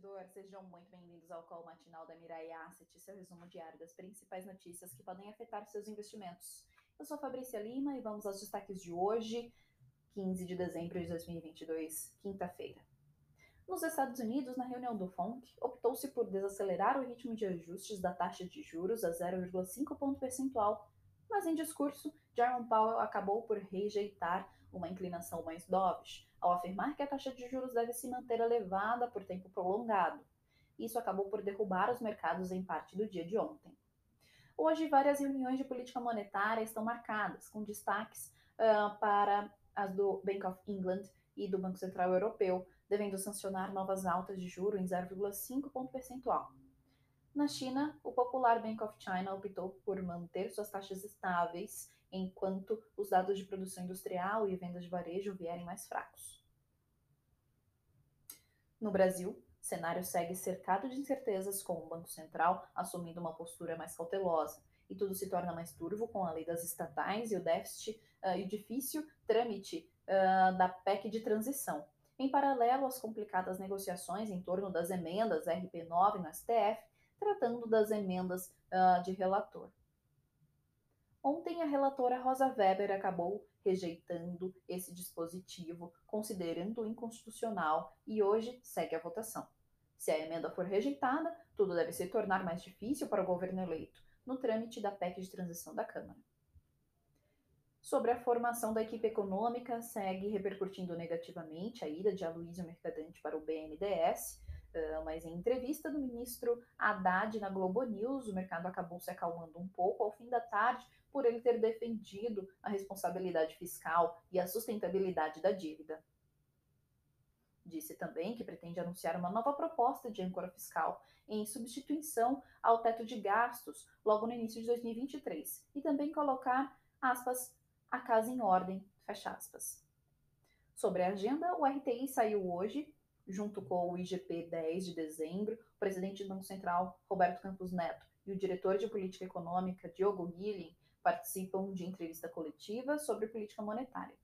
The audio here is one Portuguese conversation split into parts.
investidor, sejam muito bem-vindos ao call matinal da Mirai Asset, seu resumo diário das principais notícias que podem afetar seus investimentos. Eu sou Fabrícia Lima e vamos aos destaques de hoje, 15 de dezembro de 2022, quinta-feira. Nos Estados Unidos, na reunião do FONC, optou-se por desacelerar o ritmo de ajustes da taxa de juros a 0,5 ponto percentual, mas em discurso, Jerome Powell acabou por rejeitar uma inclinação mais dovish, ao afirmar que a taxa de juros deve se manter elevada por tempo prolongado. Isso acabou por derrubar os mercados em parte do dia de ontem. Hoje, várias reuniões de política monetária estão marcadas, com destaques uh, para as do Bank of England e do Banco Central Europeu, devendo sancionar novas altas de juros em 0,5 ponto percentual. Na China, o popular Bank of China optou por manter suas taxas estáveis enquanto os dados de produção industrial e vendas de varejo vierem mais fracos. No Brasil, o cenário segue cercado de incertezas, com o Banco Central assumindo uma postura mais cautelosa, e tudo se torna mais turvo com a lei das estatais e o déficit uh, e o difícil trâmite uh, da PEC de transição. Em paralelo às complicadas negociações em torno das emendas RP9 no STF, tratando das emendas uh, de relator. Ontem, a relatora Rosa Weber acabou rejeitando esse dispositivo, considerando inconstitucional, e hoje segue a votação. Se a emenda for rejeitada, tudo deve se tornar mais difícil para o governo eleito no trâmite da PEC de transição da Câmara. Sobre a formação da equipe econômica, segue repercutindo negativamente a ida de Aloysio Mercadante para o BNDES, mas em entrevista do ministro Haddad na Globo News, o mercado acabou se acalmando um pouco ao fim da tarde por ele ter defendido a responsabilidade fiscal e a sustentabilidade da dívida. Disse também que pretende anunciar uma nova proposta de âncora fiscal em substituição ao teto de gastos logo no início de 2023 e também colocar, aspas, a casa em ordem, fecha aspas. Sobre a agenda, o RTI saiu hoje junto com o IGP 10 de dezembro, o presidente do Banco Central, Roberto Campos Neto, e o diretor de política econômica, Diogo Guilhem, participam de entrevista coletiva sobre política monetária.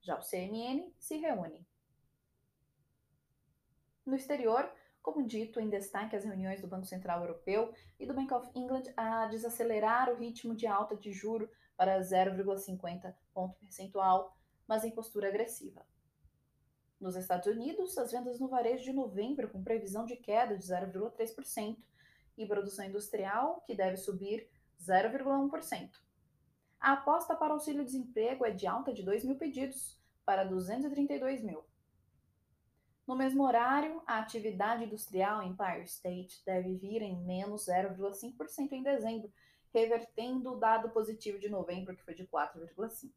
Já o CMN se reúne. No exterior, como dito, em destaque as reuniões do Banco Central Europeu e do Bank of England a desacelerar o ritmo de alta de juro para 0,50 ponto percentual, mas em postura agressiva. Nos Estados Unidos, as vendas no varejo de novembro com previsão de queda de 0,3% e produção industrial que deve subir 0,1%. A aposta para auxílio-desemprego é de alta de 2 mil pedidos para 232 mil. No mesmo horário, a atividade industrial em Empire State deve vir em menos 0,5% em dezembro, revertendo o dado positivo de novembro, que foi de 4,5%.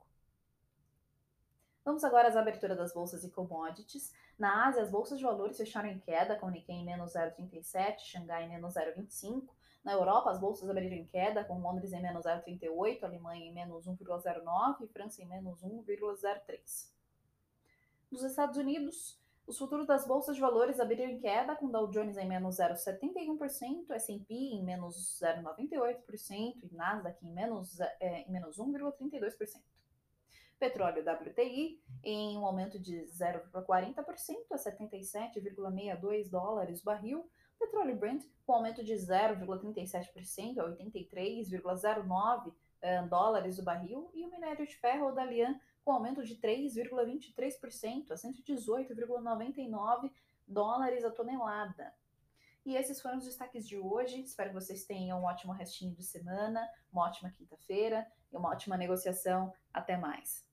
Vamos agora às aberturas das bolsas e commodities. Na Ásia, as bolsas de valores fecharam em queda, com Nikkei menos 0,37, Xangai menos 0,25. Na Europa, as bolsas abriram em queda, com Londres em menos 0,38, Alemanha em menos 1,09 e França em menos 1,03. Nos Estados Unidos, os futuros das bolsas de valores abriram em queda, com Dow Jones em menos 0,71%, S&P em menos 0,98% e Nasdaq em menos, é, em menos 1,32%. Petróleo WTI em um aumento de 0,40% a 77,62 dólares barril. Petróleo Brent com aumento de 0,37% a 83,09 eh, dólares o barril. E o minério de ferro Dalian com aumento de 3,23% a 118,99 dólares a tonelada. E esses foram os destaques de hoje. Espero que vocês tenham um ótimo restinho de semana, uma ótima quinta-feira e uma ótima negociação. Até mais.